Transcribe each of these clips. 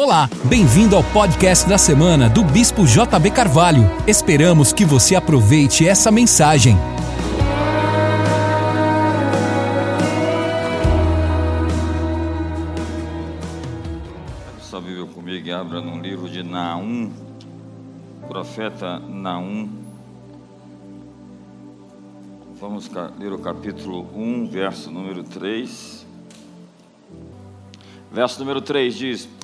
Olá, bem-vindo ao podcast da semana do Bispo JB Carvalho. Esperamos que você aproveite essa mensagem. Só viveu comigo e abra no livro de Naum, profeta Naum. Vamos ler o capítulo 1, verso número 3. Verso número 3 diz: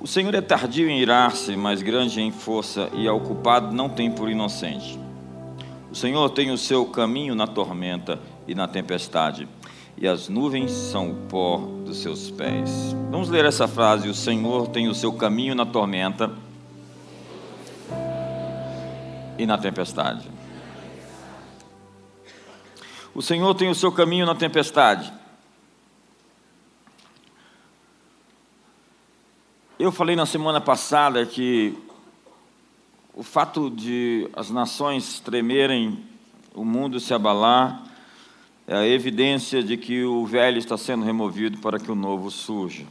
O Senhor é tardio em irar-se, mas grande em força, e ao culpado não tem por inocente. O Senhor tem o seu caminho na tormenta e na tempestade, e as nuvens são o pó dos seus pés. Vamos ler essa frase: O Senhor tem o seu caminho na tormenta e na tempestade. O Senhor tem o seu caminho na tempestade. Eu falei na semana passada que o fato de as nações tremerem, o mundo se abalar, é a evidência de que o velho está sendo removido para que o novo surja.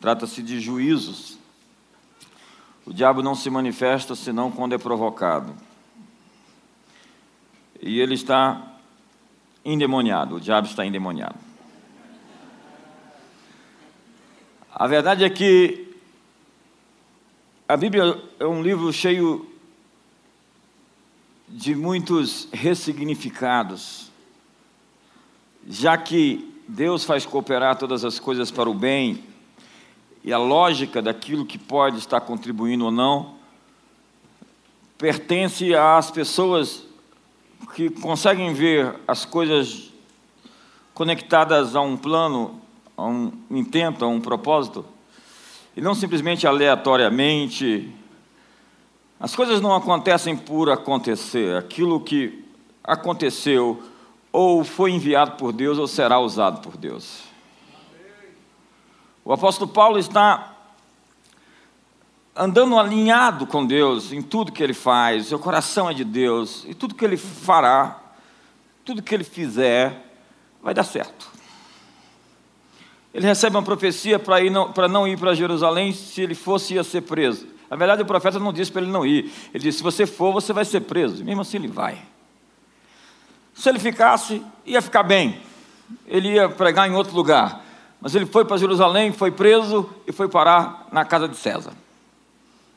Trata-se de juízos. O diabo não se manifesta senão quando é provocado. E ele está endemoniado, o diabo está endemoniado. A verdade é que a Bíblia é um livro cheio de muitos ressignificados, já que Deus faz cooperar todas as coisas para o bem, e a lógica daquilo que pode estar contribuindo ou não, pertence às pessoas que conseguem ver as coisas conectadas a um plano a um intento, a um propósito, e não simplesmente aleatoriamente. As coisas não acontecem por acontecer. Aquilo que aconteceu ou foi enviado por Deus ou será usado por Deus. O apóstolo Paulo está andando alinhado com Deus em tudo que ele faz, seu coração é de Deus, e tudo que ele fará, tudo que ele fizer, vai dar certo. Ele recebe uma profecia para não, não ir para Jerusalém, se ele fosse, ia ser preso. Na verdade, o profeta não disse para ele não ir. Ele disse: se você for, você vai ser preso. Mesmo assim, ele vai. Se ele ficasse, ia ficar bem. Ele ia pregar em outro lugar. Mas ele foi para Jerusalém, foi preso e foi parar na casa de César.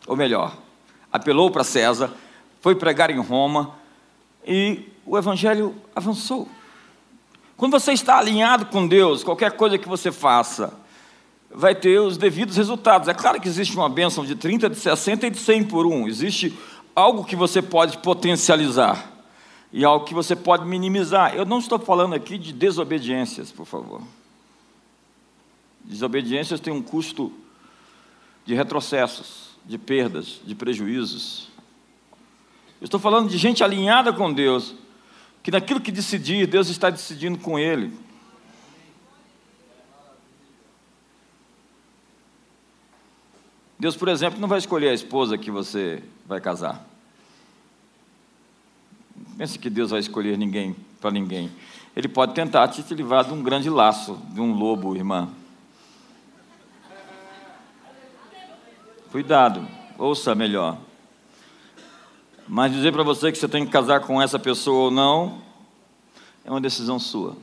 Ou melhor, apelou para César, foi pregar em Roma e o evangelho avançou. Quando você está alinhado com Deus, qualquer coisa que você faça, vai ter os devidos resultados. É claro que existe uma bênção de 30, de 60 e de 100 por um. Existe algo que você pode potencializar e algo que você pode minimizar. Eu não estou falando aqui de desobediências, por favor. Desobediências têm um custo de retrocessos, de perdas, de prejuízos. Eu estou falando de gente alinhada com Deus, que naquilo que decidir, Deus está decidindo com ele. Deus, por exemplo, não vai escolher a esposa que você vai casar. Pense que Deus vai escolher ninguém para ninguém. Ele pode tentar te livrar de um grande laço, de um lobo, irmã. Cuidado, ouça melhor. Mas dizer para você que você tem que casar com essa pessoa ou não, é uma decisão sua.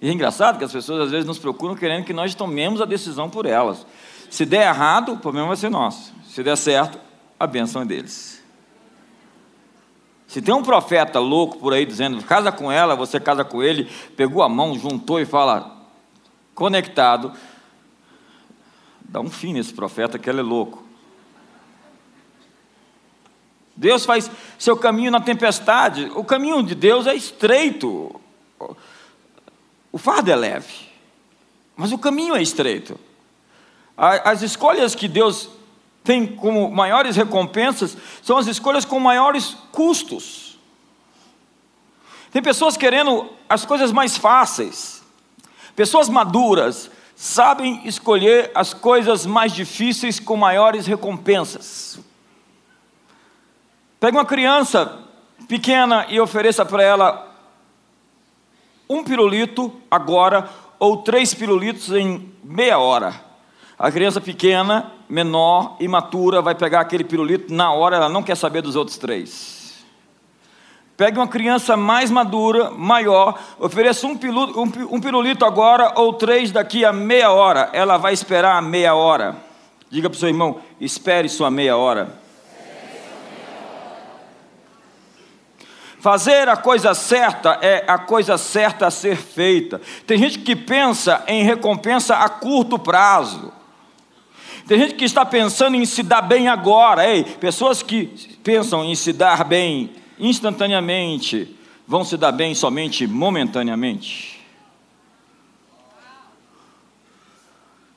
E é engraçado que as pessoas às vezes nos procuram querendo que nós tomemos a decisão por elas. Se der errado, o problema vai ser nosso. Se der certo, a benção é deles. Se tem um profeta louco por aí dizendo, casa com ela, você casa com ele, pegou a mão, juntou e fala, conectado, dá um fim nesse profeta que ele é louco. Deus faz seu caminho na tempestade. O caminho de Deus é estreito. O fardo é leve, mas o caminho é estreito. As escolhas que Deus tem como maiores recompensas são as escolhas com maiores custos. Tem pessoas querendo as coisas mais fáceis, pessoas maduras, sabem escolher as coisas mais difíceis com maiores recompensas. Pegue uma criança pequena e ofereça para ela um pirulito agora ou três pirulitos em meia hora. A criança pequena, menor, imatura, vai pegar aquele pirulito na hora, ela não quer saber dos outros três. Pegue uma criança mais madura, maior, ofereça um, pilu, um, um pirulito agora ou três daqui a meia hora. Ela vai esperar a meia hora. Diga para o seu irmão: espere sua meia hora. Fazer a coisa certa é a coisa certa a ser feita. Tem gente que pensa em recompensa a curto prazo. Tem gente que está pensando em se dar bem agora. Ei, pessoas que pensam em se dar bem instantaneamente, vão se dar bem somente momentaneamente.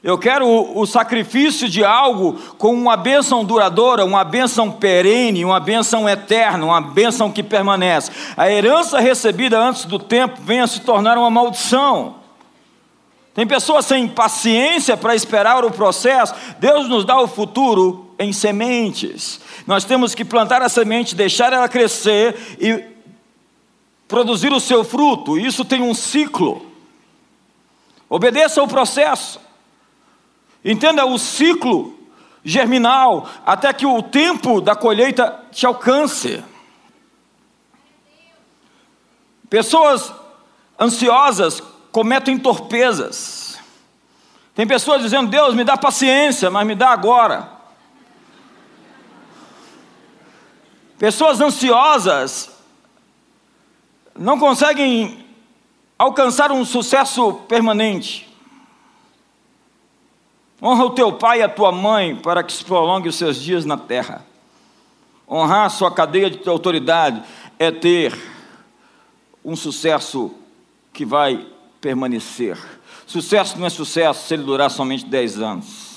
Eu quero o, sacrifício de algo com uma bênção duradoura, uma bênção perene, uma bênção eterna, uma bênção que permanece. A herança recebida antes do tempo vem a se tornar uma maldição. Tem pessoas sem paciência para esperar o processo. Deus nos dá o futuro em sementes. Nós temos que plantar a semente, deixar ela crescer e produzir o seu fruto. Isso tem um ciclo. Obedeça ao processo. Entenda o ciclo germinal até que o tempo da colheita te alcance. Pessoas ansiosas cometem torpezas. Tem pessoas dizendo: Deus, me dá paciência, mas me dá agora. Pessoas ansiosas não conseguem alcançar um sucesso permanente. Honra o teu pai e a tua mãe para que se prolongue os seus dias na terra. Honrar a sua cadeia de autoridade é ter um sucesso que vai permanecer. Sucesso não é sucesso se ele durar somente 10 anos.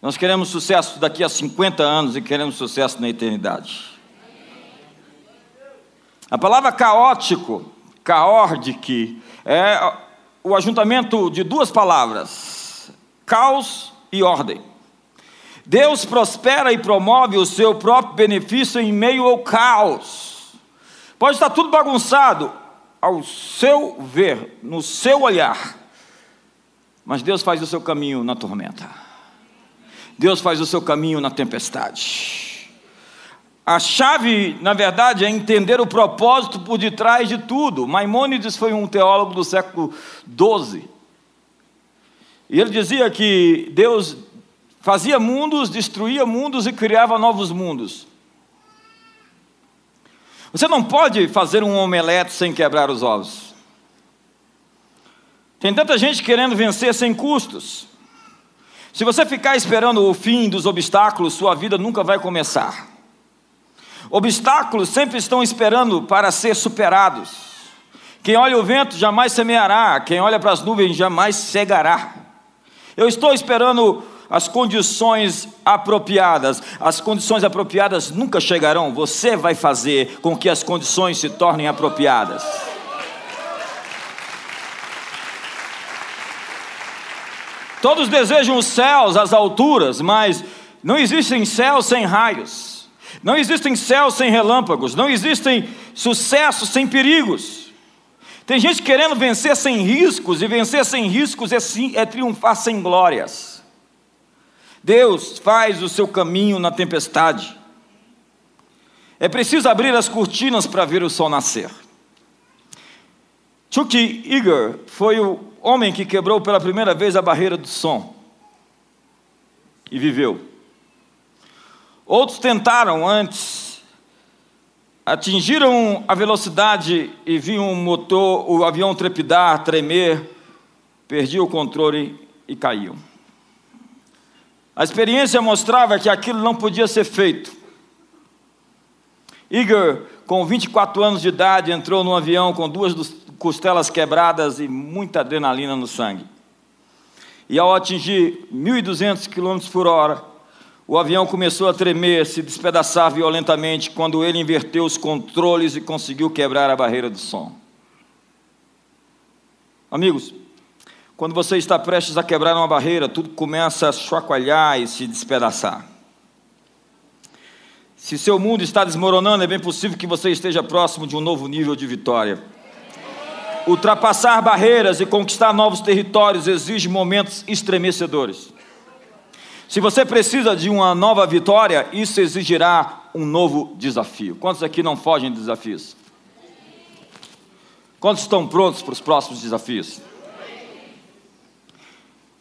Nós queremos sucesso daqui a 50 anos e queremos sucesso na eternidade. A palavra caótico, caordic, é o ajuntamento de duas palavras: caos e ordem. Deus prospera e promove o seu próprio benefício em meio ao caos. Pode estar tudo bagunçado ao seu ver, no seu olhar, mas Deus faz o seu caminho na tormenta. Deus faz o seu caminho na tempestade. A chave, na verdade, é entender o propósito por detrás de tudo. Maimônides foi um teólogo do século XII. E ele dizia que Deus fazia mundos, destruía mundos e criava novos mundos. Você não pode fazer um omelete sem quebrar os ovos. Tem tanta gente querendo vencer sem custos. Se você ficar esperando o fim dos obstáculos, sua vida nunca vai começar. Obstáculos sempre estão esperando para ser superados. Quem olha o vento jamais semeará, quem olha para as nuvens jamais cegará. Eu estou esperando as condições apropriadas. As condições apropriadas nunca chegarão, você vai fazer com que as condições se tornem apropriadas. Todos desejam os céus, as alturas, mas não existem céus sem raios, não existem céus sem relâmpagos, não existem sucessos sem perigos. Tem gente querendo vencer sem riscos, e vencer sem riscos é, sim, é triunfar sem glórias. Deus faz o seu caminho na tempestade. É preciso abrir as cortinas para ver o sol nascer. Chuck Eager foi o homem que quebrou pela primeira vez a barreira do som e viveu. Outros tentaram antes, atingiram a velocidade e viam o motor, o avião trepidar, tremer, perdiam o controle e caíam. A experiência mostrava que aquilo não podia ser feito. Igor, com 24 anos de idade, entrou num avião com duas costelas quebradas e muita adrenalina no sangue. E ao atingir 1.200 km por hora, o avião começou a tremer, se despedaçar violentamente quando ele inverteu os controles e conseguiu quebrar a barreira do som. Amigos, quando você está prestes a quebrar uma barreira, tudo começa a chacoalhar e se despedaçar. Se seu mundo está desmoronando, é bem possível que você esteja próximo de um novo nível de vitória. Ultrapassar barreiras e conquistar novos territórios exige momentos estremecedores. Se você precisa de uma nova vitória, isso exigirá um novo desafio. Quantos aqui não fogem de desafios? Quantos estão prontos para os próximos desafios?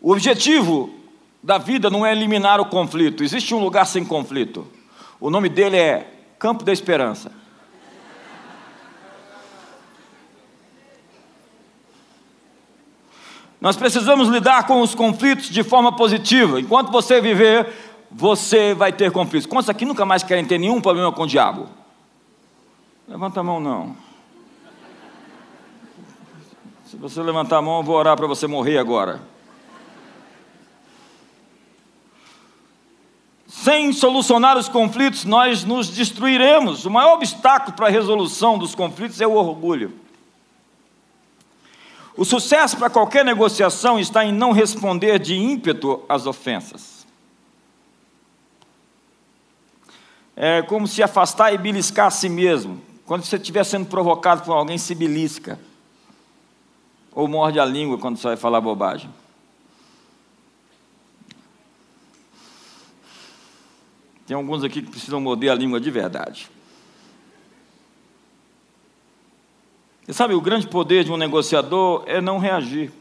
O objetivo da vida não é eliminar o conflito. Existe um lugar sem conflito. O nome dele é Campo da Esperança. Nós precisamos lidar com os conflitos de forma positiva. Enquanto você viver, você vai ter conflitos. Quantos aqui nunca mais querem ter nenhum problema com o diabo? Levanta a mão, não. Se você levantar a mão, eu vou orar para você morrer agora. Sem solucionar os conflitos, nós nos destruiremos. O maior obstáculo para a resolução dos conflitos é o orgulho. O sucesso para qualquer negociação está em não responder de ímpeto às ofensas. É como se afastar e beliscar a si mesmo. Quando você estiver sendo provocado por alguém, se belisca. Ou morde a língua quando você vai falar bobagem. Tem alguns aqui que precisam morder a língua de verdade. Você sabe, o grande poder de um negociador é não reagir.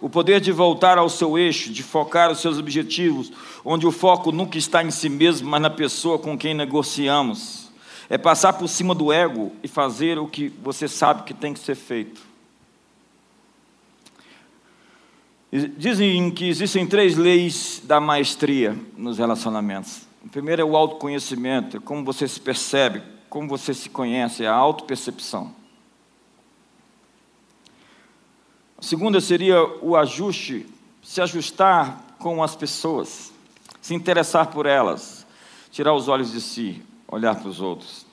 O poder de voltar ao seu eixo, de focar os seus objetivos, onde o foco nunca está em si mesmo, mas na pessoa com quem negociamos. É passar por cima do ego e fazer o que você sabe que tem que ser feito. Dizem que existem três leis da maestria nos relacionamentos. O primeiro é o autoconhecimento, é como você se percebe, como você se conhece, é a autopercepção. A segunda seria o ajuste, se ajustar com as pessoas, se interessar por elas, tirar os olhos de si, olhar para os outros.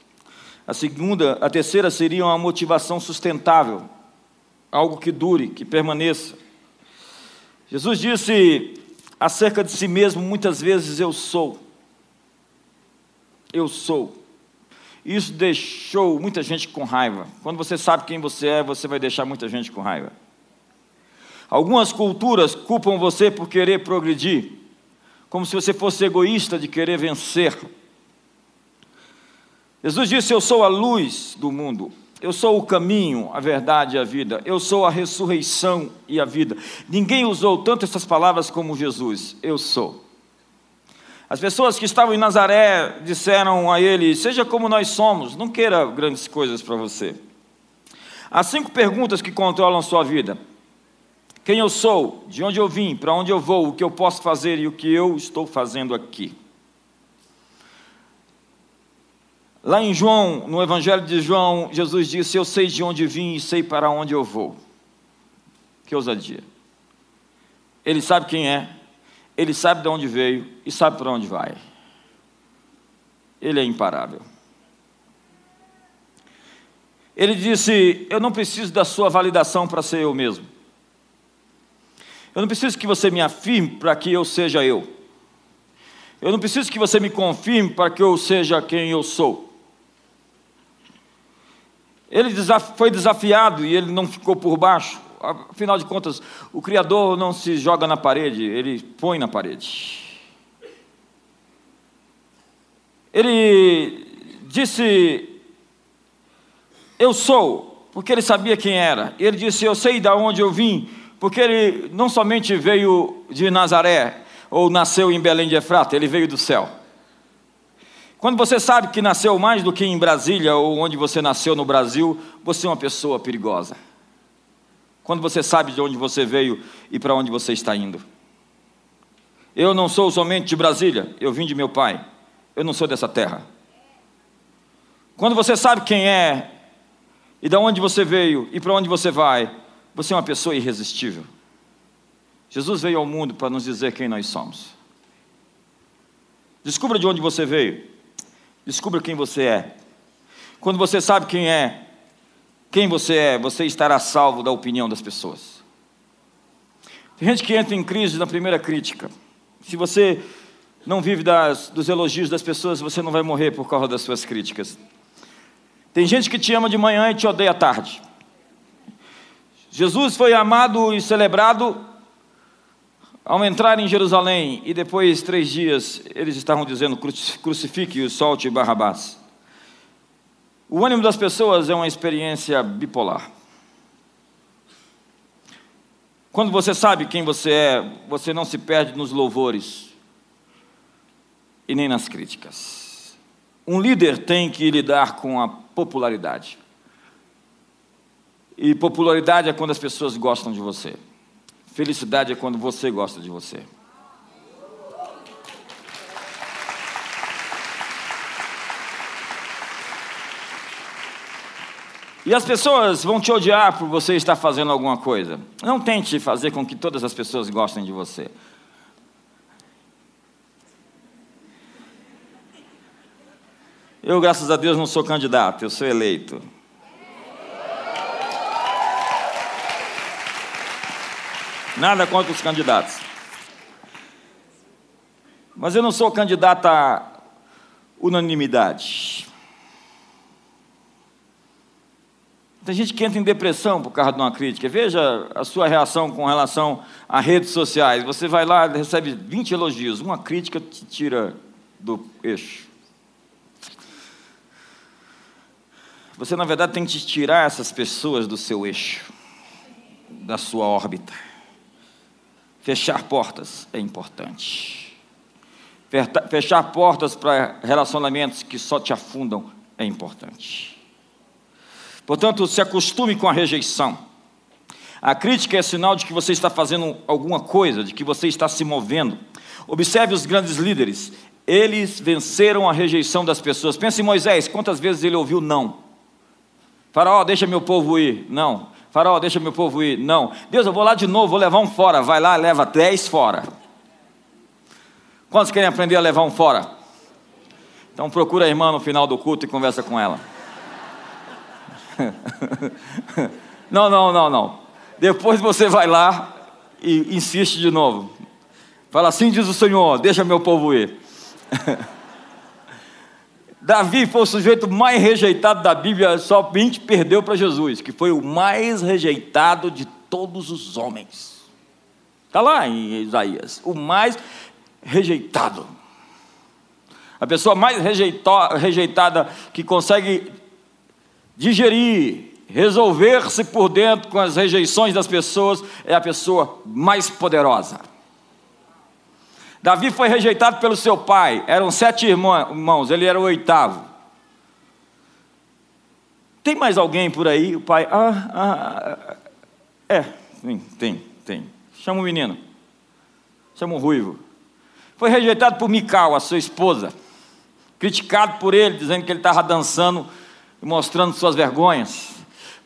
A segunda, a terceira seria uma motivação sustentável, algo que dure, que permaneça. Jesus disse acerca de si mesmo muitas vezes: Eu sou. Eu sou. Isso deixou muita gente com raiva. Quando você sabe quem você é, você vai deixar muita gente com raiva. Algumas culturas culpam você por querer progredir, como se você fosse egoísta de querer vencer. Jesus disse: Eu sou a luz do mundo, eu sou o caminho, a verdade e a vida, eu sou a ressurreição e a vida. Ninguém usou tanto essas palavras como Jesus: Eu sou. As pessoas que estavam em Nazaré disseram a ele: Seja como nós somos, não queira grandes coisas para você. Há cinco perguntas que controlam sua vida: Quem eu sou? De onde eu vim? Para onde eu vou? O que eu posso fazer e o que eu estou fazendo aqui? Lá em João, no Evangelho de João, Jesus disse: Eu sei de onde vim e sei para onde eu vou. Que ousadia. Ele sabe quem é, ele sabe de onde veio e sabe para onde vai. Ele é imparável. Ele disse: Eu não preciso da sua validação para ser eu mesmo. Eu não preciso que você me afirme para que eu seja eu. Eu não preciso que você me confirme para que eu seja quem eu sou. Ele foi desafiado e ele não ficou por baixo afinal de contas, o Criador não se joga na parede, ele põe na parede. Ele disse: Eu sou, porque ele sabia quem era. Ele disse: Eu sei de onde eu vim, porque ele não somente veio de Nazaré, ou nasceu em Belém de Efrata, ele veio do céu. Quando você sabe que nasceu mais do que em Brasília ou onde você nasceu no Brasil, você é uma pessoa perigosa. Quando você sabe de onde você veio e para onde você está indo. Eu não sou somente de Brasília, eu vim de meu pai. Eu não sou dessa terra. Quando você sabe quem é e de onde você veio e para onde você vai, você é uma pessoa irresistível. Jesus veio ao mundo para nos dizer quem nós somos. Descubra de onde você veio. Descubra quem você é. Quando você sabe quem é, quem você é, você estará salvo da opinião das pessoas. Tem gente que entra em crise na primeira crítica. Se você não vive das, dos elogios das pessoas, você não vai morrer por causa das suas críticas. Tem gente que te ama de manhã e te odeia à tarde. Jesus foi amado e celebrado ao entrar em Jerusalém e depois três dias eles estavam dizendo crucifique o solte Barrabás. O ânimo das pessoas é uma experiência bipolar. Quando você sabe quem você é, você não se perde nos louvores e nem nas críticas. Um líder tem que lidar com a popularidade. E popularidade é quando as pessoas gostam de você. Felicidade é quando você gosta de você. E as pessoas vão te odiar por você estar fazendo alguma coisa. Não tente fazer com que todas as pessoas gostem de você. Eu, graças a Deus, não sou candidato, eu sou eleito. Nada contra os candidatos. Mas eu não sou candidato a unanimidade. Tem gente que entra em depressão por causa de uma crítica. Veja a sua reação com relação a redes sociais. Você vai lá, recebe 20 elogios, uma crítica te tira do eixo. Você, na verdade, tem que tirar essas pessoas do seu eixo, da sua órbita. Fechar portas é importante. Fechar portas para relacionamentos que só te afundam é importante. Portanto, se acostume com a rejeição. A crítica é sinal de que você está fazendo alguma coisa, de que você está se movendo. Observe os grandes líderes. Eles venceram a rejeição das pessoas. Pense em Moisés, quantas vezes ele ouviu não? Faraó, deixa meu povo ir. Não. Faraó, deixa meu povo ir. Não. Deus, eu vou lá de novo, vou levar um fora. Vai lá, leva dez fora. Quantos querem aprender a levar um fora? Então procura a irmã no final do culto e conversa com ela. não, não, não, não. Depois você vai lá e insiste de novo. Fala assim diz o Senhor, deixa meu povo ir. Davi foi o sujeito mais rejeitado da Bíblia, somente perdeu para Jesus, que foi o mais rejeitado de todos os homens. Está lá em Isaías, o mais rejeitado. A pessoa mais rejeitada que consegue digerir, resolver-se por dentro com as rejeições das pessoas é a pessoa mais poderosa. Davi foi rejeitado pelo seu pai, eram sete irmãos, ele era o oitavo. Tem mais alguém por aí? O pai, ah, ah, é, sim, tem, tem. Chama o menino, chama o ruivo. Foi rejeitado por Mical, a sua esposa, criticado por ele, dizendo que ele estava dançando e mostrando suas vergonhas.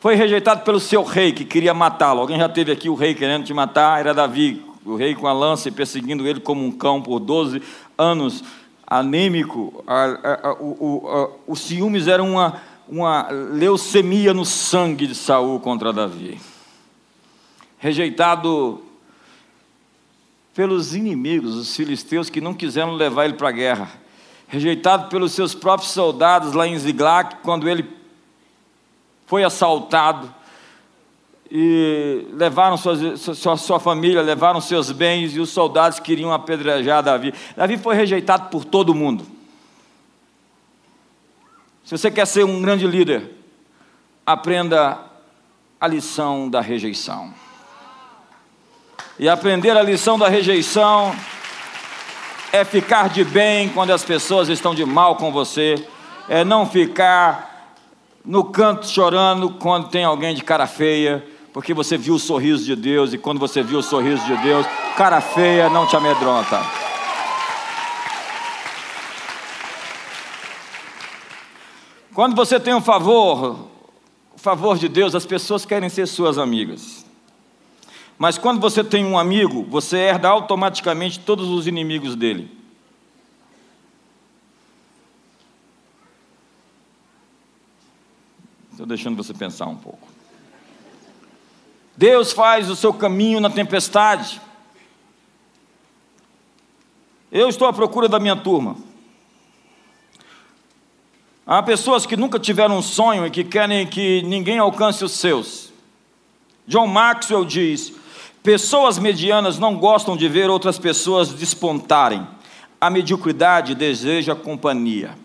Foi rejeitado pelo seu rei, que queria matá-lo. Alguém já teve aqui o rei querendo te matar? Era Davi, o rei com a lança e perseguindo ele como um cão por 12 anos, anêmico. A, a, a, o, o ciúmes era uma, uma leucemia no sangue de Saul contra Davi. Rejeitado pelos inimigos, os filisteus que não quiseram levar ele para a guerra. Rejeitado pelos seus próprios soldados lá em Ziglag, quando ele foi assaltado e levaram sua, sua, sua, família, levaram seus bens e os soldados queriam apedrejar Davi. Davi foi rejeitado por todo mundo. Se você quer ser um grande líder, aprenda a lição da rejeição. E aprender a lição da rejeição é ficar de bem quando as pessoas estão de mal com você, é não ficar no canto chorando quando tem alguém de cara feia porque você viu o sorriso de Deus, e quando você viu o sorriso de Deus, cara feia não te amedronta. Quando você tem um favor, o favor de Deus, as pessoas querem ser suas amigas. Mas quando você tem um amigo, você herda automaticamente todos os inimigos dele. Estou deixando você pensar um pouco. Deus faz o seu caminho na tempestade. Eu estou à procura da minha turma. Há pessoas que nunca tiveram um sonho e que querem que ninguém alcance os seus. John Maxwell diz: pessoas medianas não gostam de ver outras pessoas despontarem. A mediocridade deseja companhia.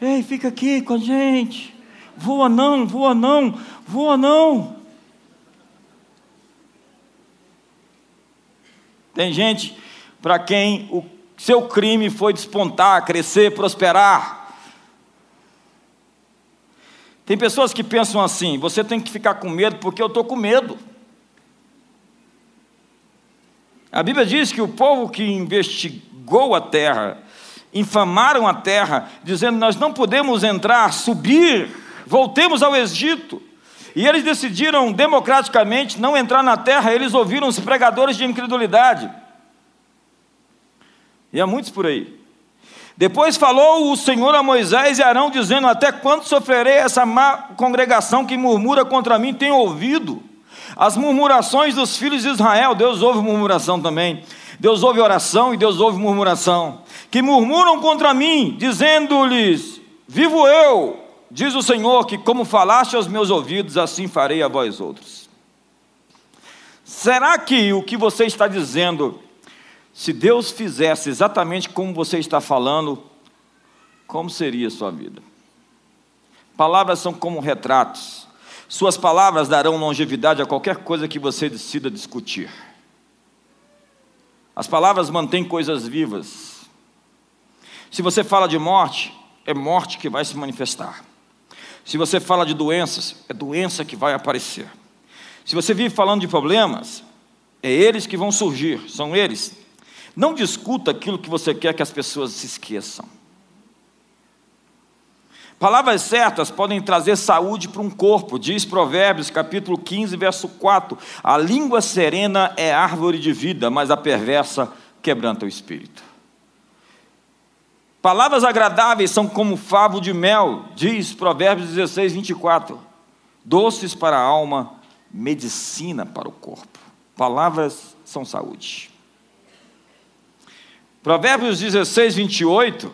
Ei, fica aqui com a gente. Voa não, voa não, voa não. Tem gente para quem o seu crime foi despontar, crescer, prosperar. Tem pessoas que pensam assim: você tem que ficar com medo porque eu estou com medo. A Bíblia diz que o povo que investigou a terra, infamaram a terra, dizendo: Nós não podemos entrar, subir, voltemos ao Egito. E eles decidiram democraticamente não entrar na terra, eles ouviram os pregadores de incredulidade. E há muitos por aí. Depois falou o Senhor a Moisés e Arão, dizendo: Até quando sofrerei essa má congregação que murmura contra mim? Tem ouvido as murmurações dos filhos de Israel. Deus ouve murmuração também. Deus ouve oração e Deus ouve murmuração. Que murmuram contra mim, dizendo-lhes: Vivo eu, diz o Senhor, que como falaste aos meus ouvidos, assim farei a vós outros. Será que o que você está dizendo se Deus fizesse exatamente como você está falando, como seria a sua vida? Palavras são como retratos. Suas palavras darão longevidade a qualquer coisa que você decida discutir. As palavras mantêm coisas vivas. Se você fala de morte, é morte que vai se manifestar. Se você fala de doenças, é doença que vai aparecer. Se você vive falando de problemas, é eles que vão surgir, são eles não discuta aquilo que você quer que as pessoas se esqueçam. Palavras certas podem trazer saúde para um corpo, diz Provérbios, capítulo 15, verso 4. A língua serena é árvore de vida, mas a perversa quebranta o espírito. Palavras agradáveis são como favo de mel, diz Provérbios 16, 24. Doces para a alma, medicina para o corpo. Palavras são saúde. Provérbios 16, 28.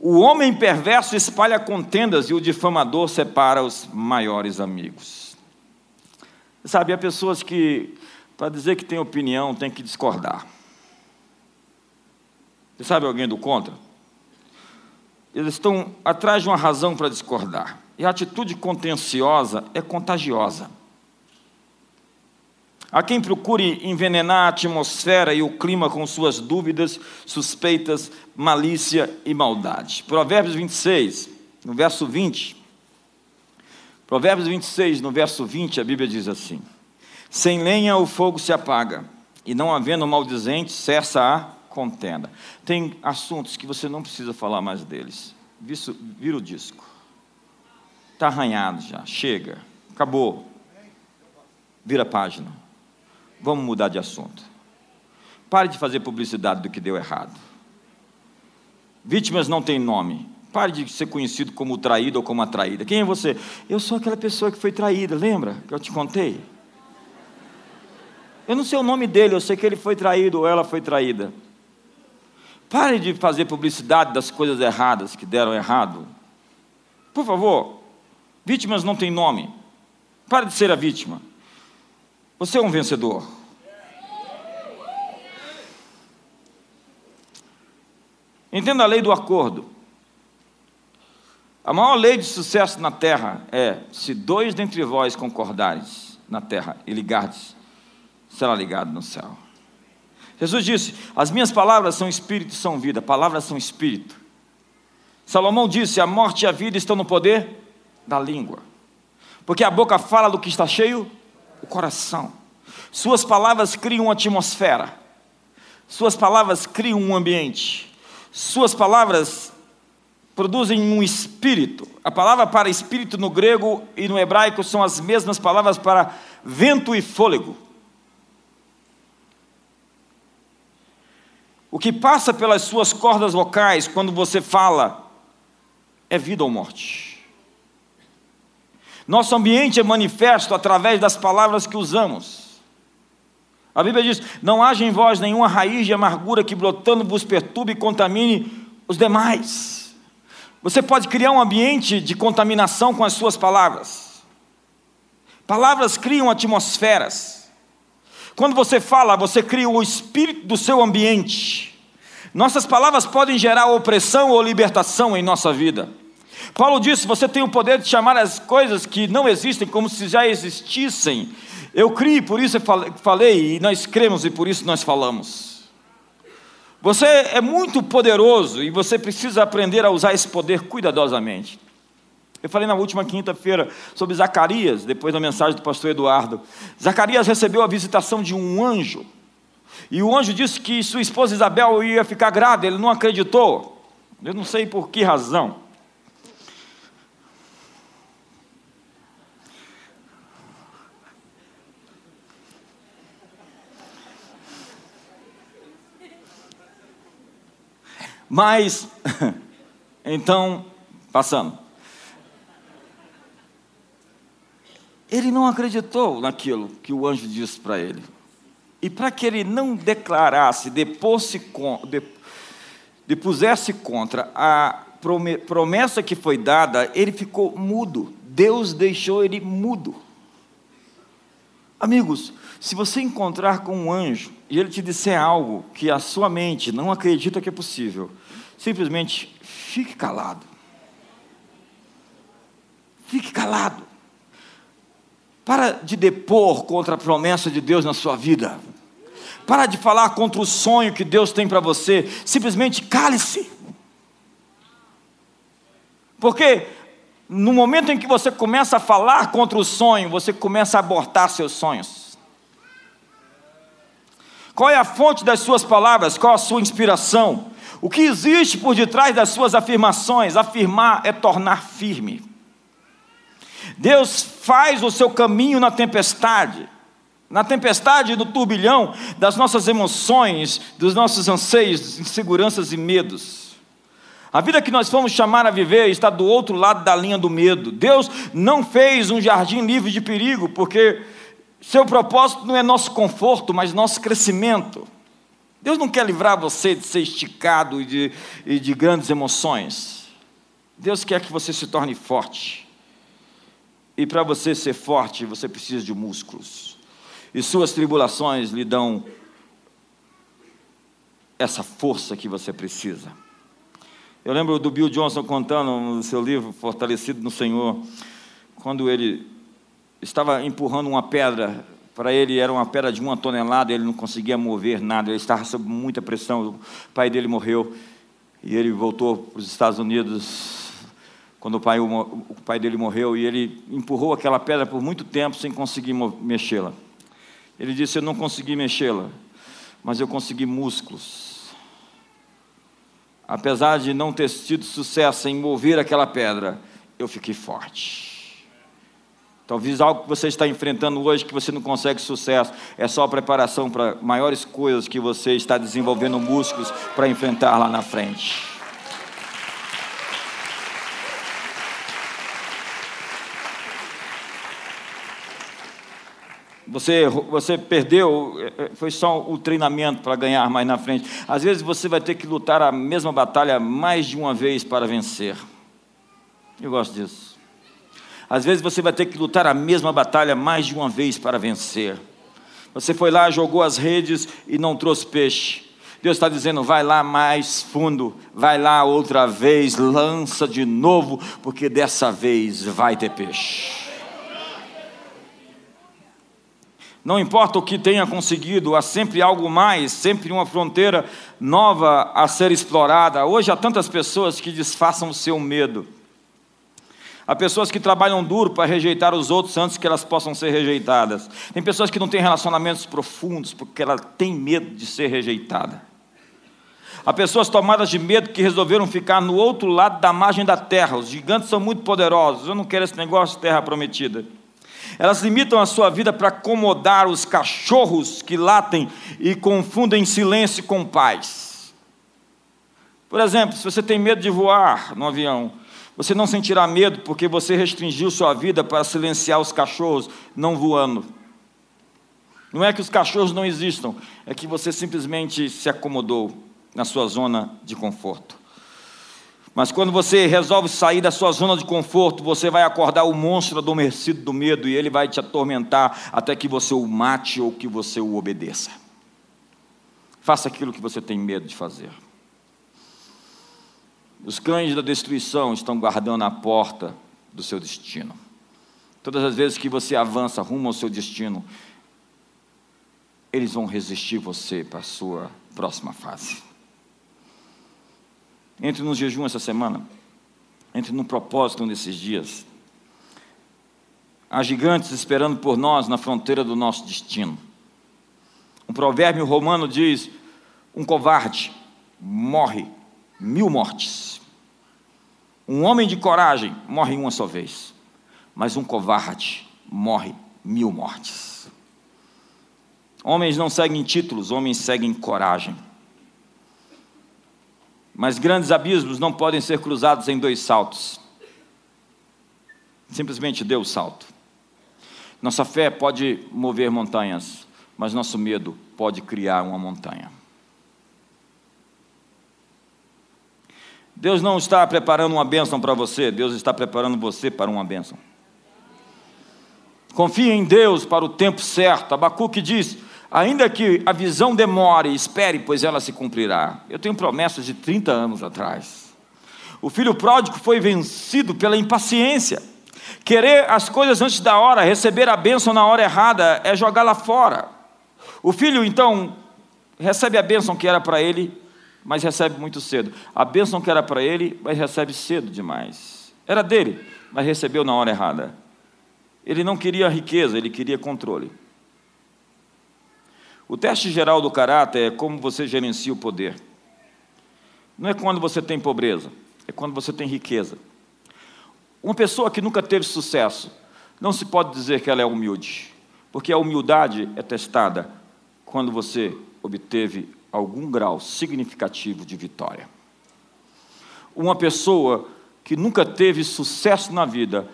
O homem perverso espalha contendas e o difamador separa os maiores amigos. Sabe, há pessoas que, para dizer que tem opinião, tem que discordar. Você sabe alguém do contra? Eles estão atrás de uma razão para discordar. E a atitude contenciosa é contagiosa. Há quem procure envenenar a atmosfera e o clima com suas dúvidas, suspeitas, malícia e maldade. Provérbios 26, no verso 20. Provérbios 26, no verso 20, a Bíblia diz assim: Sem lenha o fogo se apaga, e não havendo maldizente, cessa a contenda. Tem assuntos que você não precisa falar mais deles. Vira o disco. Está arranhado já, chega, acabou. Vira a página. Vamos mudar de assunto. Pare de fazer publicidade do que deu errado. Vítimas não têm nome. Pare de ser conhecido como traído ou como atraída. Quem é você? Eu sou aquela pessoa que foi traída, lembra que eu te contei? Eu não sei o nome dele, eu sei que ele foi traído ou ela foi traída. Pare de fazer publicidade das coisas erradas que deram errado. Por favor, vítimas não têm nome. Pare de ser a vítima. Você é um vencedor. Entenda a lei do acordo. A maior lei de sucesso na terra é: se dois dentre vós concordares na terra e ligardes, será ligado no céu. Jesus disse: As minhas palavras são espírito e são vida, palavras são espírito. Salomão disse: A morte e a vida estão no poder da língua, porque a boca fala do que está cheio o coração. Suas palavras criam uma atmosfera. Suas palavras criam um ambiente. Suas palavras produzem um espírito. A palavra para espírito no grego e no hebraico são as mesmas palavras para vento e fôlego. O que passa pelas suas cordas vocais quando você fala é vida ou morte. Nosso ambiente é manifesto através das palavras que usamos. A Bíblia diz: Não haja em vós nenhuma raiz de amargura que brotando vos perturbe e contamine os demais. Você pode criar um ambiente de contaminação com as suas palavras. Palavras criam atmosferas. Quando você fala, você cria o espírito do seu ambiente. Nossas palavras podem gerar opressão ou libertação em nossa vida. Paulo disse: Você tem o poder de chamar as coisas que não existem como se já existissem. Eu criei, por isso eu falei, e nós cremos e por isso nós falamos. Você é muito poderoso e você precisa aprender a usar esse poder cuidadosamente. Eu falei na última quinta-feira sobre Zacarias, depois da mensagem do pastor Eduardo. Zacarias recebeu a visitação de um anjo. E o anjo disse que sua esposa Isabel ia ficar grávida, ele não acreditou. Eu não sei por que razão. Mas, então, passando. Ele não acreditou naquilo que o anjo disse para ele. E para que ele não declarasse, depusesse contra a promessa que foi dada, ele ficou mudo. Deus deixou ele mudo. Amigos, se você encontrar com um anjo e ele te disser algo que a sua mente não acredita que é possível, simplesmente fique calado. Fique calado. Para de depor contra a promessa de Deus na sua vida. Para de falar contra o sonho que Deus tem para você. Simplesmente cale-se. Porque no momento em que você começa a falar contra o sonho, você começa a abortar seus sonhos. Qual é a fonte das suas palavras? Qual a sua inspiração? O que existe por detrás das suas afirmações? Afirmar é tornar firme. Deus faz o seu caminho na tempestade, na tempestade do turbilhão das nossas emoções, dos nossos anseios, inseguranças e medos. A vida que nós fomos chamar a viver está do outro lado da linha do medo. Deus não fez um jardim livre de perigo, porque seu propósito não é nosso conforto, mas nosso crescimento. Deus não quer livrar você de ser esticado e de, e de grandes emoções. Deus quer que você se torne forte. E para você ser forte, você precisa de músculos. E suas tribulações lhe dão essa força que você precisa. Eu lembro do Bill Johnson contando no seu livro Fortalecido no Senhor, quando ele estava empurrando uma pedra, para ele era uma pedra de uma tonelada, ele não conseguia mover nada, ele estava sob muita pressão. O pai dele morreu e ele voltou para os Estados Unidos quando o pai, o pai dele morreu, e ele empurrou aquela pedra por muito tempo sem conseguir mexê-la. Ele disse: Eu não consegui mexê-la, mas eu consegui músculos. Apesar de não ter tido sucesso em mover aquela pedra, eu fiquei forte. Talvez algo que você está enfrentando hoje que você não consegue sucesso é só a preparação para maiores coisas que você está desenvolvendo músculos para enfrentar lá na frente. Você, você perdeu, é, é, foi só o treinamento para ganhar mais na frente. Às vezes você vai ter que lutar a mesma batalha mais de uma vez para vencer. Eu gosto disso. Às vezes você vai ter que lutar a mesma batalha mais de uma vez para vencer. Você foi lá, jogou as redes e não trouxe peixe. Deus está dizendo: vai lá mais fundo, vai lá outra vez, lança de novo, porque dessa vez vai ter peixe. Não importa o que tenha conseguido, há sempre algo mais, sempre uma fronteira nova a ser explorada. Hoje há tantas pessoas que disfarçam o seu medo. Há pessoas que trabalham duro para rejeitar os outros antes que elas possam ser rejeitadas. Tem pessoas que não têm relacionamentos profundos porque ela tem medo de ser rejeitada. Há pessoas tomadas de medo que resolveram ficar no outro lado da margem da terra. Os gigantes são muito poderosos. Eu não quero esse negócio de terra prometida. Elas limitam a sua vida para acomodar os cachorros que latem e confundem silêncio com paz. Por exemplo, se você tem medo de voar no avião, você não sentirá medo porque você restringiu sua vida para silenciar os cachorros não voando. Não é que os cachorros não existam, é que você simplesmente se acomodou na sua zona de conforto. Mas quando você resolve sair da sua zona de conforto, você vai acordar o monstro adormecido do medo e ele vai te atormentar até que você o mate ou que você o obedeça. Faça aquilo que você tem medo de fazer. Os cães da destruição estão guardando a porta do seu destino. Todas as vezes que você avança rumo ao seu destino, eles vão resistir você para a sua próxima fase. Entre no jejum essa semana. Entre no propósito nesses dias. Há gigantes esperando por nós na fronteira do nosso destino. Um provérbio romano diz: um covarde morre mil mortes. Um homem de coragem morre uma só vez, mas um covarde morre mil mortes. Homens não seguem títulos, homens seguem coragem. Mas grandes abismos não podem ser cruzados em dois saltos. Simplesmente dê o salto. Nossa fé pode mover montanhas, mas nosso medo pode criar uma montanha. Deus não está preparando uma bênção para você, Deus está preparando você para uma bênção. Confie em Deus para o tempo certo. Abacuque diz: Ainda que a visão demore, espere, pois ela se cumprirá. Eu tenho promessas de 30 anos atrás. O filho pródigo foi vencido pela impaciência. Querer as coisas antes da hora, receber a bênção na hora errada, é jogá-la fora. O filho, então, recebe a bênção que era para ele, mas recebe muito cedo. A bênção que era para ele, mas recebe cedo demais. Era dele, mas recebeu na hora errada. Ele não queria riqueza, ele queria controle. O teste geral do caráter é como você gerencia o poder. Não é quando você tem pobreza, é quando você tem riqueza. Uma pessoa que nunca teve sucesso, não se pode dizer que ela é humilde, porque a humildade é testada quando você obteve algum grau significativo de vitória. Uma pessoa que nunca teve sucesso na vida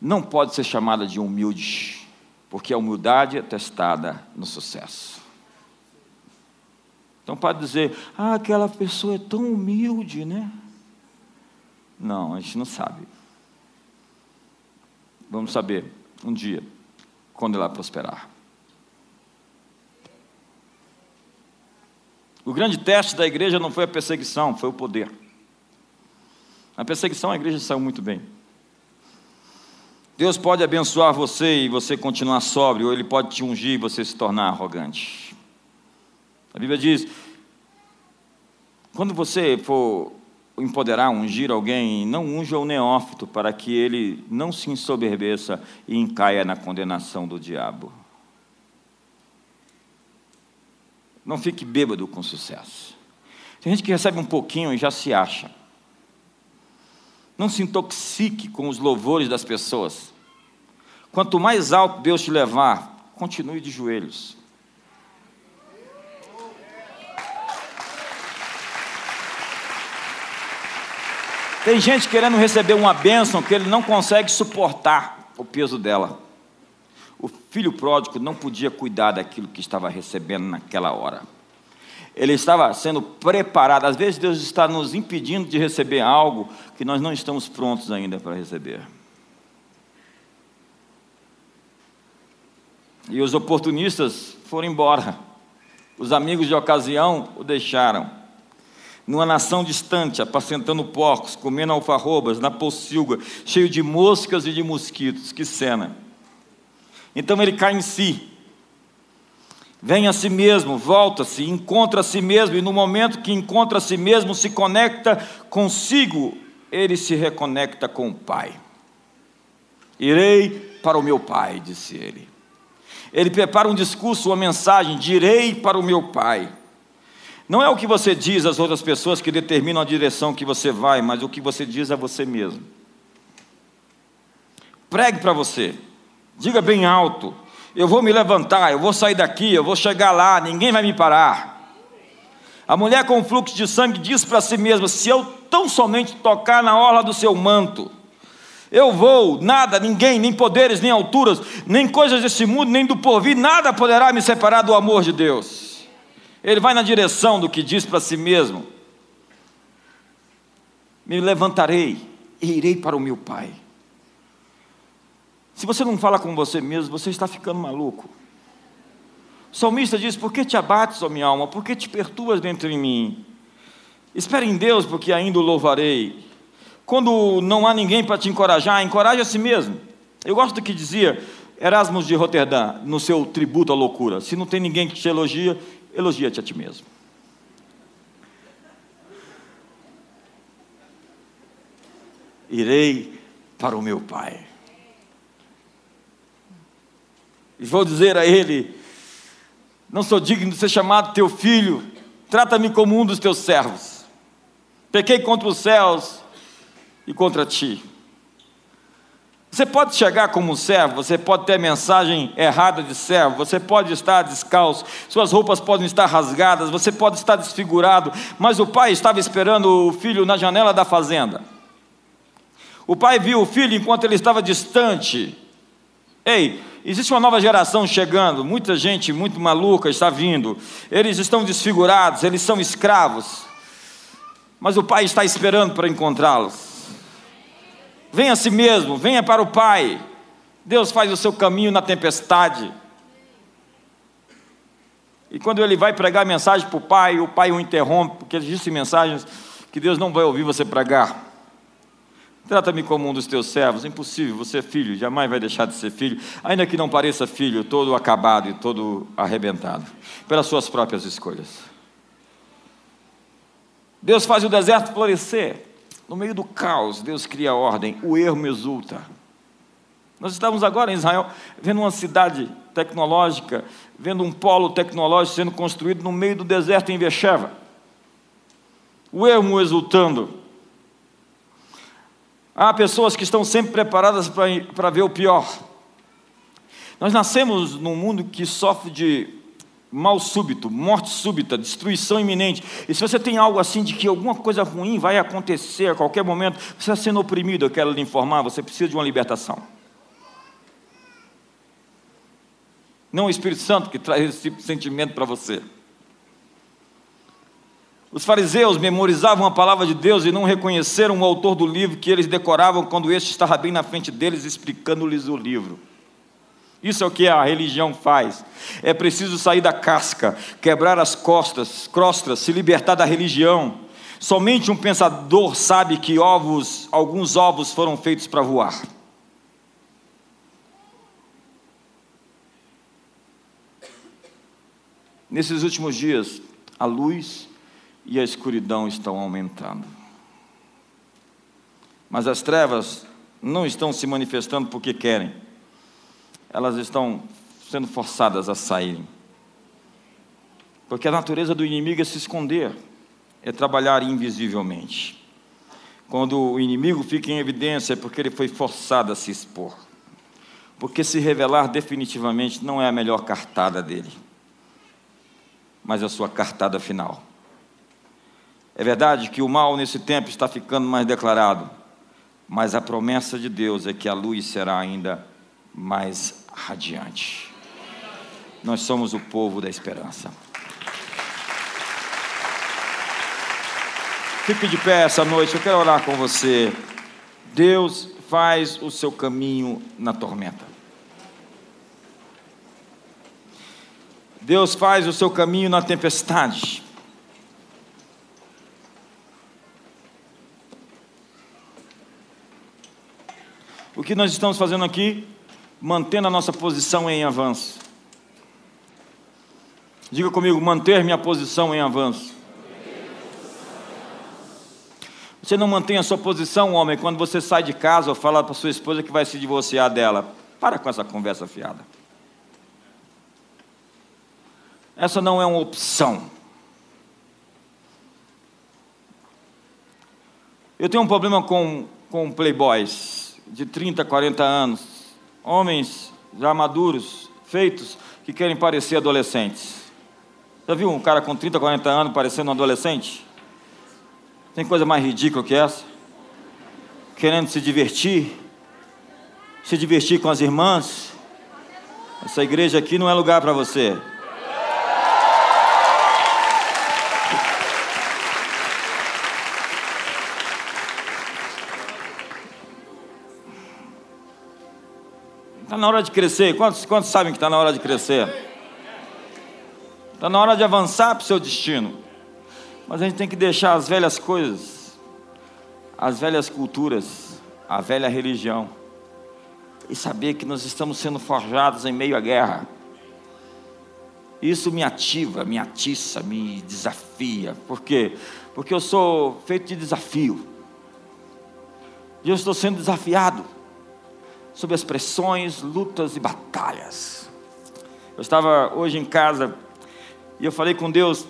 não pode ser chamada de humilde, porque a humildade é testada no sucesso. Então pode dizer, ah, aquela pessoa é tão humilde, né? Não, a gente não sabe. Vamos saber um dia, quando ela prosperar. O grande teste da igreja não foi a perseguição, foi o poder. A perseguição a igreja saiu muito bem. Deus pode abençoar você e você continuar sóbrio, ou Ele pode te ungir e você se tornar arrogante. A Bíblia diz: quando você for empoderar, ungir alguém, não unja o neófito para que ele não se ensoberbeça e encaia na condenação do diabo. Não fique bêbado com sucesso. Tem gente que recebe um pouquinho e já se acha. Não se intoxique com os louvores das pessoas. Quanto mais alto Deus te levar, continue de joelhos. Tem gente querendo receber uma bênção que ele não consegue suportar o peso dela. O filho pródigo não podia cuidar daquilo que estava recebendo naquela hora. Ele estava sendo preparado. Às vezes Deus está nos impedindo de receber algo que nós não estamos prontos ainda para receber. E os oportunistas foram embora. Os amigos de ocasião o deixaram. Numa nação distante, apacentando porcos, comendo alfarrobas, na pocilga, cheio de moscas e de mosquitos. Que cena! Então ele cai em si Vem a si mesmo, volta-se, encontra a si mesmo, e no momento que encontra a si mesmo, se conecta consigo, ele se reconecta com o Pai. Irei para o meu Pai, disse ele. Ele prepara um discurso, uma mensagem: direi para o meu Pai. Não é o que você diz às outras pessoas que determinam a direção que você vai, mas o que você diz a você mesmo. Pregue para você, diga bem alto, eu vou me levantar, eu vou sair daqui, eu vou chegar lá, ninguém vai me parar. A mulher com fluxo de sangue diz para si mesma: se eu tão somente tocar na orla do seu manto, eu vou, nada, ninguém, nem poderes, nem alturas, nem coisas desse mundo, nem do porvir, nada poderá me separar do amor de Deus. Ele vai na direção do que diz para si mesmo. me levantarei e irei para o meu Pai. Se você não fala com você mesmo, você está ficando maluco. O salmista diz: Por que te abates, ó minha alma? Por que te perturbas dentro de mim? Espere em Deus, porque ainda o louvarei. Quando não há ninguém para te encorajar, encoraje a si mesmo. Eu gosto do que dizia Erasmus de Roterdã, no seu tributo à loucura: Se não tem ninguém que te elogia, elogia-te a ti mesmo. Irei para o meu Pai. E vou dizer a ele: não sou digno de ser chamado teu filho, trata-me como um dos teus servos. Pequei contra os céus e contra ti. Você pode chegar como um servo, você pode ter mensagem errada de servo, você pode estar descalço, suas roupas podem estar rasgadas, você pode estar desfigurado, mas o pai estava esperando o filho na janela da fazenda. O pai viu o filho enquanto ele estava distante. Ei, Existe uma nova geração chegando, muita gente muito maluca está vindo. Eles estão desfigurados, eles são escravos. Mas o Pai está esperando para encontrá-los. Venha a si mesmo, venha para o Pai. Deus faz o seu caminho na tempestade. E quando ele vai pregar mensagem para o Pai, o Pai o interrompe, porque existem mensagens que Deus não vai ouvir você pregar. Trata-me como um dos teus servos. Impossível, você é filho, jamais vai deixar de ser filho, ainda que não pareça filho, todo acabado e todo arrebentado, pelas suas próprias escolhas. Deus faz o deserto florescer. No meio do caos, Deus cria ordem, o erro exulta. Nós estamos agora em Israel vendo uma cidade tecnológica, vendo um polo tecnológico sendo construído no meio do deserto em Becheva. O ermo exultando, Há pessoas que estão sempre preparadas para ver o pior. Nós nascemos num mundo que sofre de mal súbito, morte súbita, destruição iminente. E se você tem algo assim de que alguma coisa ruim vai acontecer a qualquer momento, você está sendo oprimido, eu quero lhe informar, você precisa de uma libertação. Não o Espírito Santo que traz esse tipo sentimento para você. Os fariseus memorizavam a palavra de Deus e não reconheceram o autor do livro que eles decoravam quando este estava bem na frente deles, explicando-lhes o livro. Isso é o que a religião faz. É preciso sair da casca, quebrar as costas, crostras, se libertar da religião. Somente um pensador sabe que ovos, alguns ovos foram feitos para voar. Nesses últimos dias, a luz e a escuridão estão aumentando. Mas as trevas não estão se manifestando porque querem, elas estão sendo forçadas a saírem. Porque a natureza do inimigo é se esconder, é trabalhar invisivelmente. Quando o inimigo fica em evidência é porque ele foi forçado a se expor. Porque se revelar definitivamente não é a melhor cartada dele, mas a sua cartada final. É verdade que o mal nesse tempo está ficando mais declarado, mas a promessa de Deus é que a luz será ainda mais radiante. Nós somos o povo da esperança. Fique de pé essa noite, eu quero orar com você. Deus faz o seu caminho na tormenta. Deus faz o seu caminho na tempestade. O que nós estamos fazendo aqui? Mantendo a nossa posição em avanço. Diga comigo, manter minha posição em avanço. Você não mantém a sua posição, homem, quando você sai de casa ou fala para sua esposa que vai se divorciar dela. Para com essa conversa fiada. Essa não é uma opção. Eu tenho um problema com, com playboys de 30, 40 anos, homens já maduros, feitos, que querem parecer adolescentes. Já viu um cara com 30, 40 anos parecendo um adolescente? Tem coisa mais ridícula que essa? Querendo se divertir, se divertir com as irmãs. Essa igreja aqui não é lugar para você. Está na hora de crescer. Quantos, quantos sabem que está na hora de crescer? Está na hora de avançar para o seu destino. Mas a gente tem que deixar as velhas coisas, as velhas culturas, a velha religião. E saber que nós estamos sendo forjados em meio à guerra. Isso me ativa, me atiça, me desafia. Por quê? Porque eu sou feito de desafio. E eu estou sendo desafiado sobre as pressões, lutas e batalhas. Eu estava hoje em casa e eu falei com Deus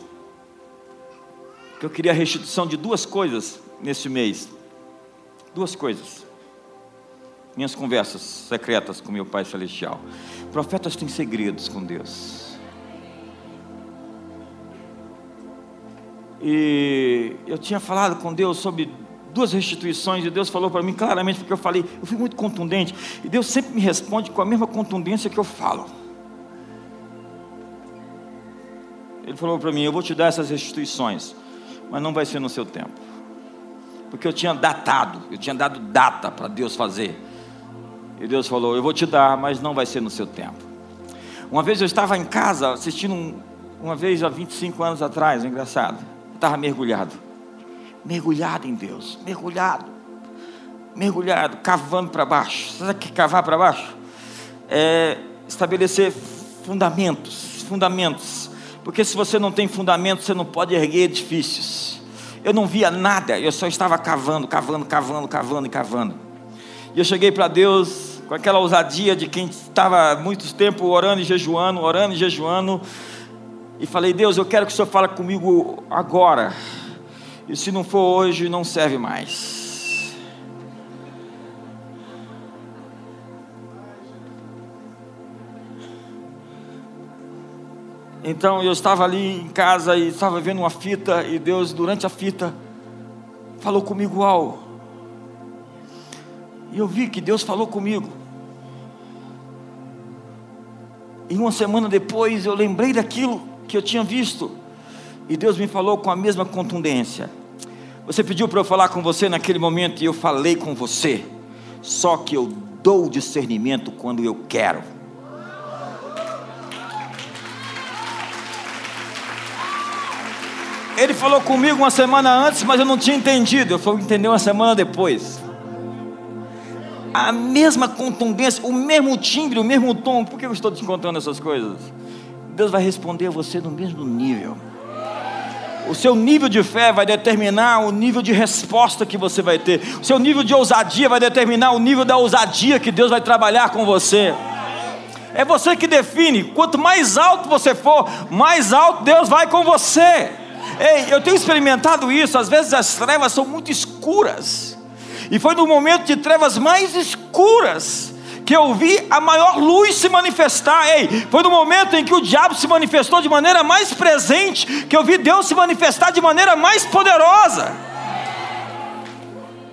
que eu queria a restituição de duas coisas nesse mês. Duas coisas. Minhas conversas secretas com meu Pai Celestial. Profetas têm segredos com Deus. E eu tinha falado com Deus sobre duas restituições e Deus falou para mim claramente, porque eu falei, eu fui muito contundente, e Deus sempre me responde com a mesma contundência que eu falo. Ele falou para mim: Eu vou te dar essas restituições, mas não vai ser no seu tempo, porque eu tinha datado, eu tinha dado data para Deus fazer, e Deus falou: Eu vou te dar, mas não vai ser no seu tempo. Uma vez eu estava em casa assistindo, um, uma vez há 25 anos atrás, engraçado, eu estava mergulhado mergulhado em Deus, mergulhado, mergulhado, cavando para baixo. Sabe o que é cavar para baixo? É estabelecer fundamentos, fundamentos. Porque se você não tem fundamentos, você não pode erguer edifícios. Eu não via nada, eu só estava cavando, cavando, cavando, cavando e cavando. E eu cheguei para Deus com aquela ousadia de quem estava muito tempo orando e jejuando, orando e jejuando, e falei: Deus, eu quero que o Senhor fale comigo agora. E se não for hoje, não serve mais. Então eu estava ali em casa e estava vendo uma fita, e Deus, durante a fita, falou comigo algo. E eu vi que Deus falou comigo. E uma semana depois eu lembrei daquilo que eu tinha visto. E Deus me falou com a mesma contundência. Você pediu para eu falar com você naquele momento e eu falei com você. Só que eu dou discernimento quando eu quero. Ele falou comigo uma semana antes, mas eu não tinha entendido. Eu fui entender uma semana depois. A mesma contundência, o mesmo timbre, o mesmo tom. Por que eu estou te contando essas coisas? Deus vai responder a você no mesmo nível. O seu nível de fé vai determinar o nível de resposta que você vai ter. O seu nível de ousadia vai determinar o nível da ousadia que Deus vai trabalhar com você. É você que define. Quanto mais alto você for, mais alto Deus vai com você. Ei, eu tenho experimentado isso. Às vezes as trevas são muito escuras. E foi no momento de trevas mais escuras que eu vi a maior luz se manifestar. Ei, foi no momento em que o diabo se manifestou de maneira mais presente que eu vi Deus se manifestar de maneira mais poderosa.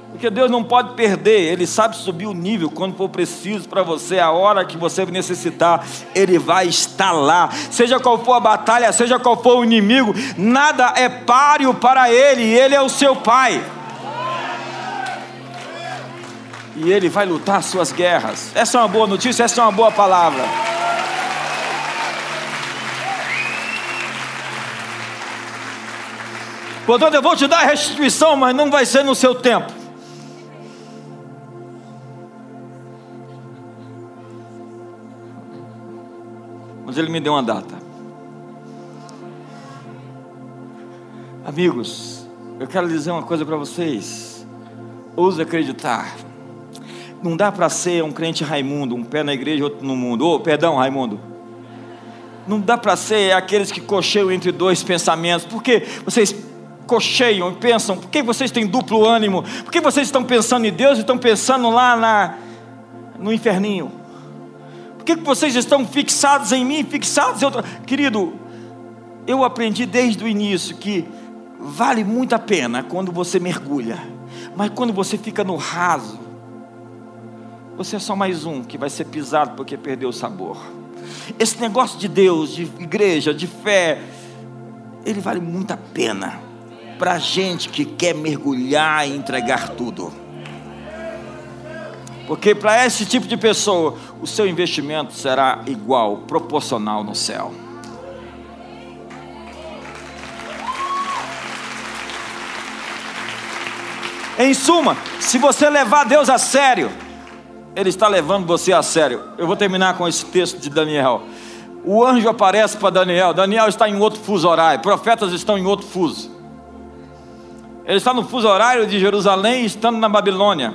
Porque Deus não pode perder, Ele sabe subir o nível quando for preciso para você, a hora que você necessitar, Ele vai estar lá. Seja qual for a batalha, seja qual for o inimigo, nada é páreo para Ele, Ele é o seu Pai e Ele vai lutar suas guerras. Essa é uma boa notícia, essa é uma boa palavra. Portanto, eu vou te dar a restituição, mas não vai ser no seu tempo. Mas Ele me deu uma data. Amigos, eu quero dizer uma coisa para vocês. Ouse acreditar. Não dá para ser um crente Raimundo, um pé na igreja, outro no mundo. Oh, perdão, Raimundo. Não dá para ser aqueles que cocheiam entre dois pensamentos. Porque vocês cocheiam e pensam, por que vocês têm duplo ânimo? Por que vocês estão pensando em Deus e estão pensando lá na, no inferninho? Por que vocês estão fixados em mim, fixados em outro? Querido, eu aprendi desde o início que vale muito a pena quando você mergulha, mas quando você fica no raso, você é só mais um que vai ser pisado porque perdeu o sabor. Esse negócio de Deus, de igreja, de fé, ele vale muito a pena para gente que quer mergulhar e entregar tudo. Porque para esse tipo de pessoa, o seu investimento será igual, proporcional no céu. Em suma, se você levar Deus a sério, Ele está levando você a sério. Eu vou terminar com esse texto de Daniel. O anjo aparece para Daniel. Daniel está em outro fuso horário. Profetas estão em outro fuso. Ele está no fuso horário de Jerusalém, estando na Babilônia.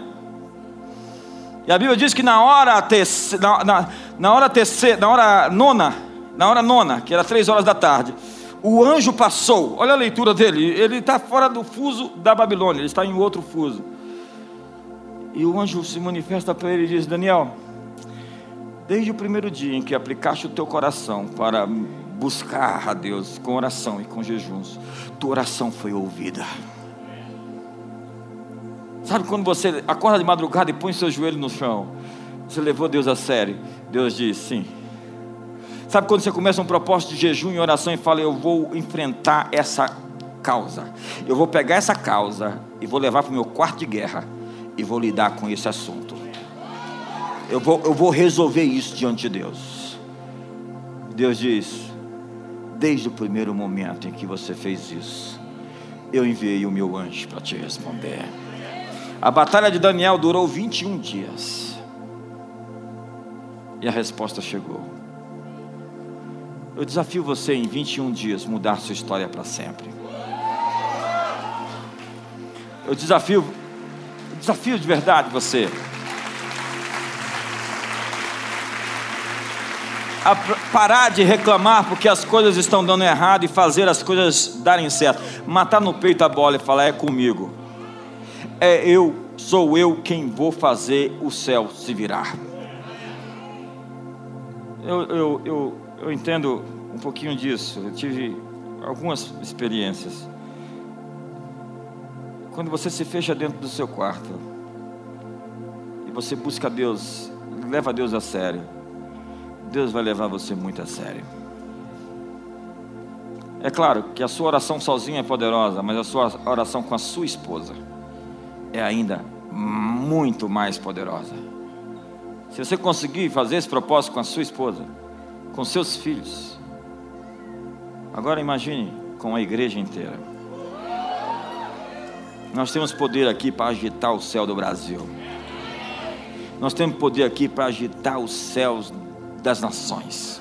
E a Bíblia diz que na hora terceira, na, na, na, hora terceira, na hora nona, na hora nona, que era três horas da tarde, o anjo passou. Olha a leitura dele. Ele está fora do fuso da Babilônia. Ele está em outro fuso. E o anjo se manifesta para ele e diz: Daniel, desde o primeiro dia em que aplicaste o teu coração para buscar a Deus com oração e com jejuns, tua oração foi ouvida. Sabe quando você acorda de madrugada e põe seu joelho no chão? Você levou Deus a sério. Deus diz: sim. Sabe quando você começa um propósito de jejum e oração e fala: Eu vou enfrentar essa causa. Eu vou pegar essa causa e vou levar para o meu quarto de guerra e vou lidar com esse assunto. Eu vou, eu vou resolver isso diante de Deus. Deus diz: Desde o primeiro momento em que você fez isso, eu enviei o meu anjo para te responder. A batalha de Daniel durou 21 dias. E a resposta chegou. Eu desafio você em 21 dias mudar sua história para sempre. Eu desafio, desafio de verdade você. A parar de reclamar porque as coisas estão dando errado e fazer as coisas darem certo. Matar no peito a bola e falar é comigo é eu, sou eu quem vou fazer o céu se virar. Eu, eu, eu, eu entendo um pouquinho disso, eu tive algumas experiências. Quando você se fecha dentro do seu quarto e você busca Deus, leva Deus a sério, Deus vai levar você muito a sério. É claro que a sua oração sozinha é poderosa, mas a sua oração com a sua esposa é ainda muito mais poderosa. Se você conseguir fazer esse propósito com a sua esposa, com seus filhos, agora imagine com a igreja inteira. Nós temos poder aqui para agitar o céu do Brasil. Nós temos poder aqui para agitar os céus das nações.